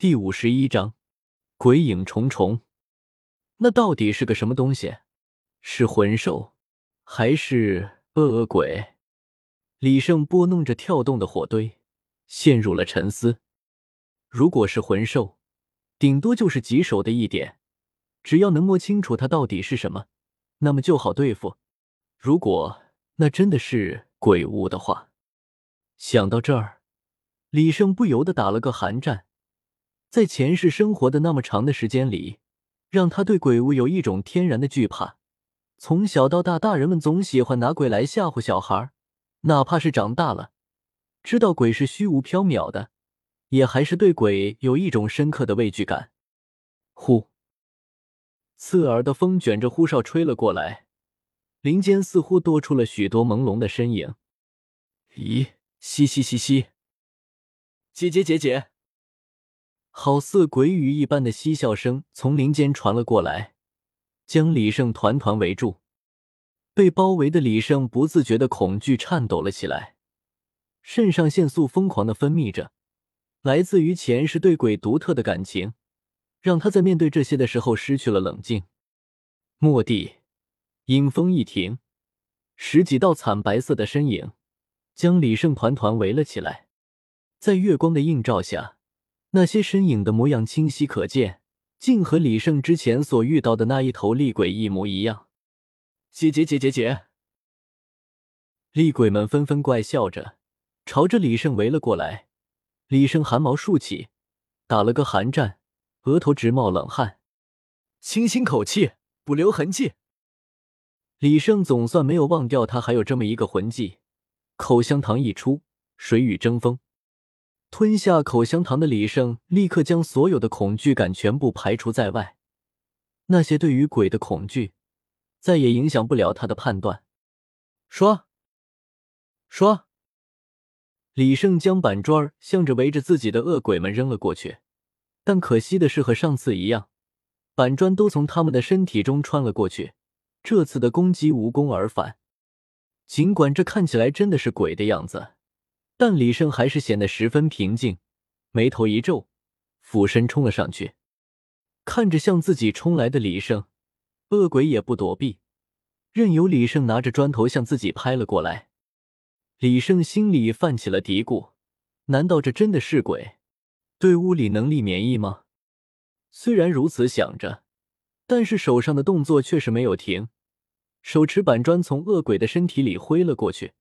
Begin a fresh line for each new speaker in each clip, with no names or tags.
第五十一章，鬼影重重。那到底是个什么东西？是魂兽，还是恶恶鬼？李胜拨弄着跳动的火堆，陷入了沉思。如果是魂兽，顶多就是棘手的一点，只要能摸清楚它到底是什么，那么就好对付。如果那真的是鬼物的话，想到这儿，李胜不由得打了个寒战。在前世生活的那么长的时间里，让他对鬼物有一种天然的惧怕。从小到大，大人们总喜欢拿鬼来吓唬小孩，哪怕是长大了，知道鬼是虚无缥缈的，也还是对鬼有一种深刻的畏惧感。呼，刺耳的风卷着呼哨吹了过来，林间似乎多出了许多朦胧的身影。咦，嘻嘻嘻嘻，姐姐姐姐。好似鬼语一般的嬉笑声从林间传了过来，将李胜团团围住。被包围的李胜不自觉的恐惧颤抖了起来，肾上腺素疯狂的分泌着，来自于前世对鬼独特的感情，让他在面对这些的时候失去了冷静。蓦地，阴风一停，十几道惨白色的身影。将李胜团团围了起来，在月光的映照下。那些身影的模样清晰可见，竟和李胜之前所遇到的那一头厉鬼一模一样。姐姐姐姐姐！厉鬼们纷纷怪笑着，朝着李胜围了过来。李胜汗毛竖起，打了个寒战，额头直冒冷汗，清新口气，不留痕迹。李胜总算没有忘掉，他还有这么一个魂技。口香糖一出，水雨争锋。吞下口香糖的李胜立刻将所有的恐惧感全部排除在外，那些对于鬼的恐惧再也影响不了他的判断。说，说，李胜将板砖向着围着自己的恶鬼们扔了过去，但可惜的是，和上次一样，板砖都从他们的身体中穿了过去，这次的攻击无功而返。尽管这看起来真的是鬼的样子。但李胜还是显得十分平静，眉头一皱，俯身冲了上去。看着向自己冲来的李胜，恶鬼也不躲避，任由李胜拿着砖头向自己拍了过来。李胜心里泛起了嘀咕：难道这真的是鬼？对物理能力免疫吗？虽然如此想着，但是手上的动作却是没有停，手持板砖从恶鬼的身体里挥了过去。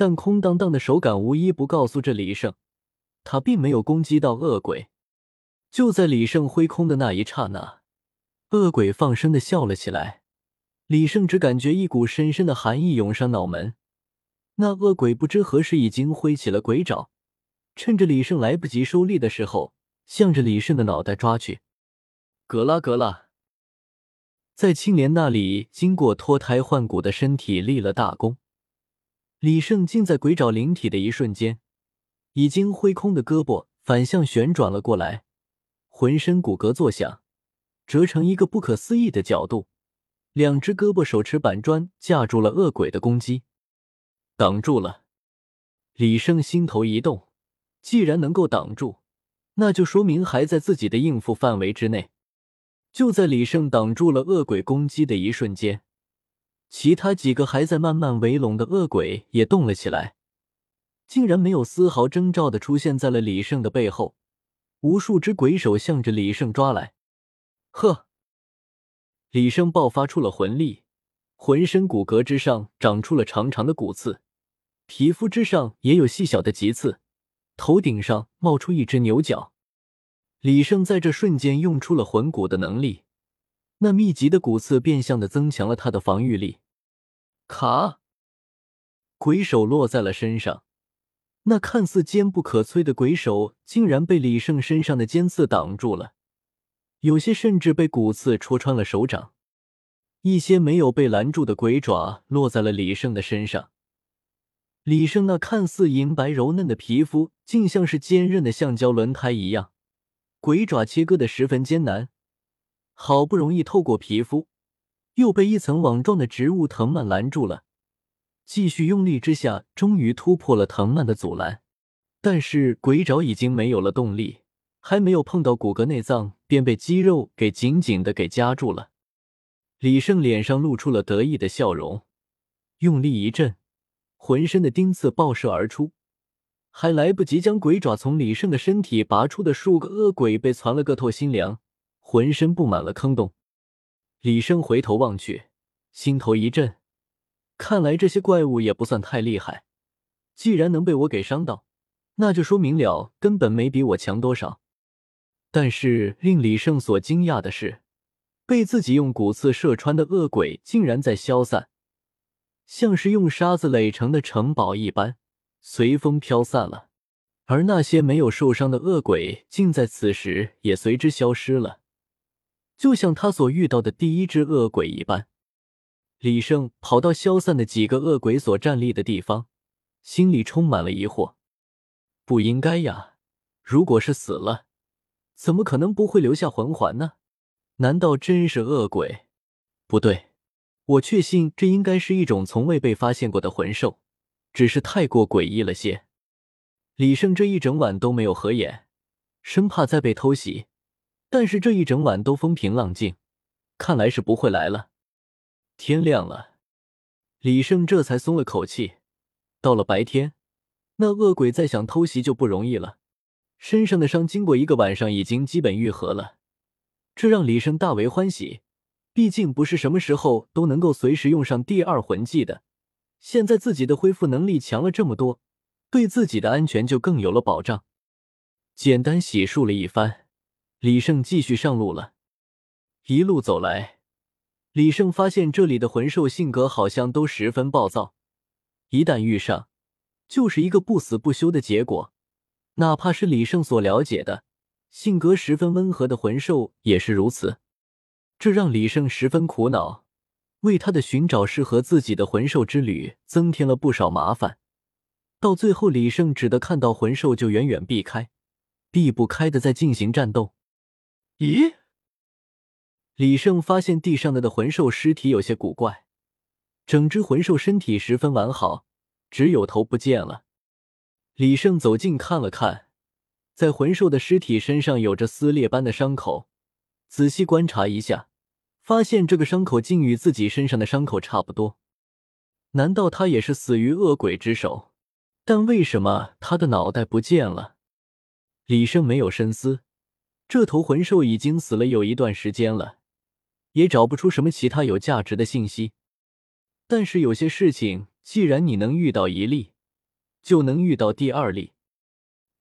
但空荡荡的手感无一不告诉这李胜，他并没有攻击到恶鬼。就在李胜挥空的那一刹那，恶鬼放声的笑了起来。李胜只感觉一股深深的寒意涌上脑门。那恶鬼不知何时已经挥起了鬼爪，趁着李胜来不及收力的时候，向着李胜的脑袋抓去。格拉格拉，在青莲那里经过脱胎换骨的身体立了大功。李胜竟在鬼爪灵体的一瞬间，已经挥空的胳膊反向旋转了过来，浑身骨骼作响，折成一个不可思议的角度。两只胳膊手持板砖架住了恶鬼的攻击，挡住了。李胜心头一动，既然能够挡住，那就说明还在自己的应付范围之内。就在李胜挡住了恶鬼攻击的一瞬间。其他几个还在慢慢围拢的恶鬼也动了起来，竟然没有丝毫征兆的出现在了李胜的背后，无数只鬼手向着李胜抓来。呵，李胜爆发出了魂力，浑身骨骼之上长出了长长的骨刺，皮肤之上也有细小的棘刺，头顶上冒出一只牛角。李胜在这瞬间用出了魂骨的能力。那密集的骨刺变相的增强了他的防御力。卡，鬼手落在了身上，那看似坚不可摧的鬼手竟然被李胜身上的尖刺挡住了，有些甚至被骨刺戳穿了手掌。一些没有被拦住的鬼爪落在了李胜的身上，李胜那看似银白柔嫩的皮肤竟像是坚韧的橡胶轮胎一样，鬼爪切割的十分艰难。好不容易透过皮肤，又被一层网状的植物藤蔓拦住了。继续用力之下，终于突破了藤蔓的阻拦。但是鬼爪已经没有了动力，还没有碰到骨骼内脏，便被肌肉给紧紧的给夹住了。李胜脸上露出了得意的笑容，用力一震，浑身的钉刺爆射而出，还来不及将鬼爪从李胜的身体拔出的数个恶鬼被攒了个透心凉，浑身布满了坑洞。李胜回头望去，心头一震，看来这些怪物也不算太厉害，既然能被我给伤到，那就说明了根本没比我强多少。但是令李胜所惊讶的是，被自己用骨刺射穿的恶鬼竟然在消散，像是用沙子垒成的城堡一般，随风飘散了。而那些没有受伤的恶鬼，竟在此时也随之消失了，就像他所遇到的第一只恶鬼一般。李胜跑到消散的几个恶鬼所站立的地方，心里充满了疑惑：不应该呀，如果是死了。怎么可能不会留下魂环呢？难道真是恶鬼？不对，我确信这应该是一种从未被发现过的魂兽，只是太过诡异了些。李胜这一整晚都没有合眼，生怕再被偷袭，但是这一整晚都风平浪静，看来是不会来了。天亮了，李胜这才松了口气。到了白天，那恶鬼再想偷袭就不容易了。身上的伤经过一个晚上已经基本愈合了，这让李胜大为欢喜。毕竟不是什么时候都能够随时用上第二魂技的，现在自己的恢复能力强了这么多，对自己的安全就更有了保障。简单洗漱了一番，李胜继续上路了。一路走来，李胜发现这里的魂兽性格好像都十分暴躁，一旦遇上，就是一个不死不休的结果。哪怕是李胜所了解的性格十分温和的魂兽也是如此，这让李胜十分苦恼，为他的寻找适合自己的魂兽之旅增添了不少麻烦。到最后，李胜只得看到魂兽就远远避开，避不开的在进行战斗。咦？李胜发现地上的的魂兽尸体有些古怪，整只魂兽身体十分完好，只有头不见了。李胜走近看了看，在魂兽的尸体身上有着撕裂般的伤口。仔细观察一下，发现这个伤口竟与自己身上的伤口差不多。难道他也是死于恶鬼之手？但为什么他的脑袋不见了？李胜没有深思，这头魂兽已经死了有一段时间了，也找不出什么其他有价值的信息。但是有些事情，既然你能遇到一例。就能遇到第二例。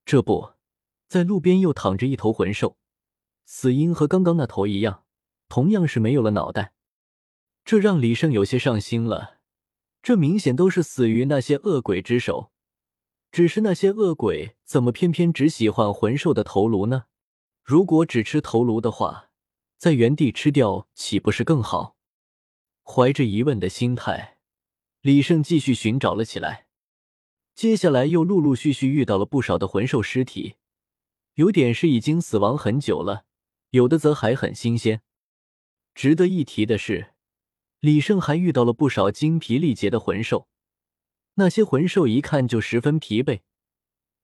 这不在路边又躺着一头魂兽，死因和刚刚那头一样，同样是没有了脑袋。这让李胜有些上心了。这明显都是死于那些恶鬼之手，只是那些恶鬼怎么偏偏只喜欢魂兽的头颅呢？如果只吃头颅的话，在原地吃掉岂不是更好？怀着疑问的心态，李胜继续寻找了起来。接下来又陆陆续续遇到了不少的魂兽尸体，有点是已经死亡很久了，有的则还很新鲜。值得一提的是，李胜还遇到了不少精疲力竭的魂兽，那些魂兽一看就十分疲惫，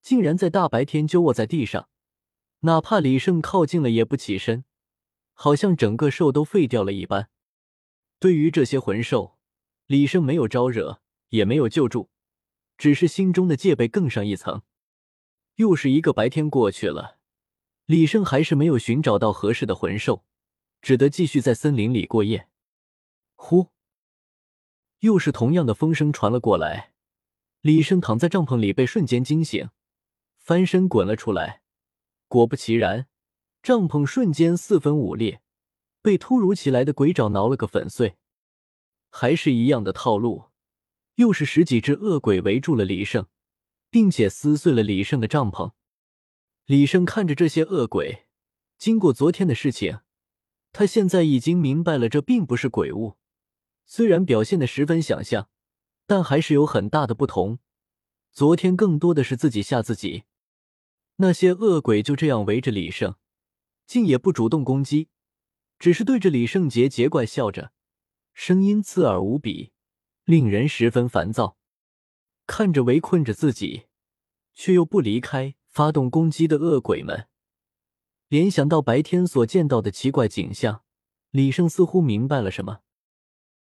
竟然在大白天就卧在地上，哪怕李胜靠近了也不起身，好像整个兽都废掉了一般。对于这些魂兽，李胜没有招惹，也没有救助。只是心中的戒备更上一层。又是一个白天过去了，李胜还是没有寻找到合适的魂兽，只得继续在森林里过夜。呼，又是同样的风声传了过来。李胜躺在帐篷里，被瞬间惊醒，翻身滚了出来。果不其然，帐篷瞬间四分五裂，被突如其来的鬼爪挠了个粉碎。还是一样的套路。又是十几只恶鬼围住了李胜，并且撕碎了李胜的帐篷。李胜看着这些恶鬼，经过昨天的事情，他现在已经明白了，这并不是鬼物。虽然表现的十分想象，但还是有很大的不同。昨天更多的是自己吓自己。那些恶鬼就这样围着李胜，竟也不主动攻击，只是对着李胜杰桀怪笑着，声音刺耳无比。令人十分烦躁，看着围困着自己却又不离开、发动攻击的恶鬼们，联想到白天所见到的奇怪景象，李胜似乎明白了什么，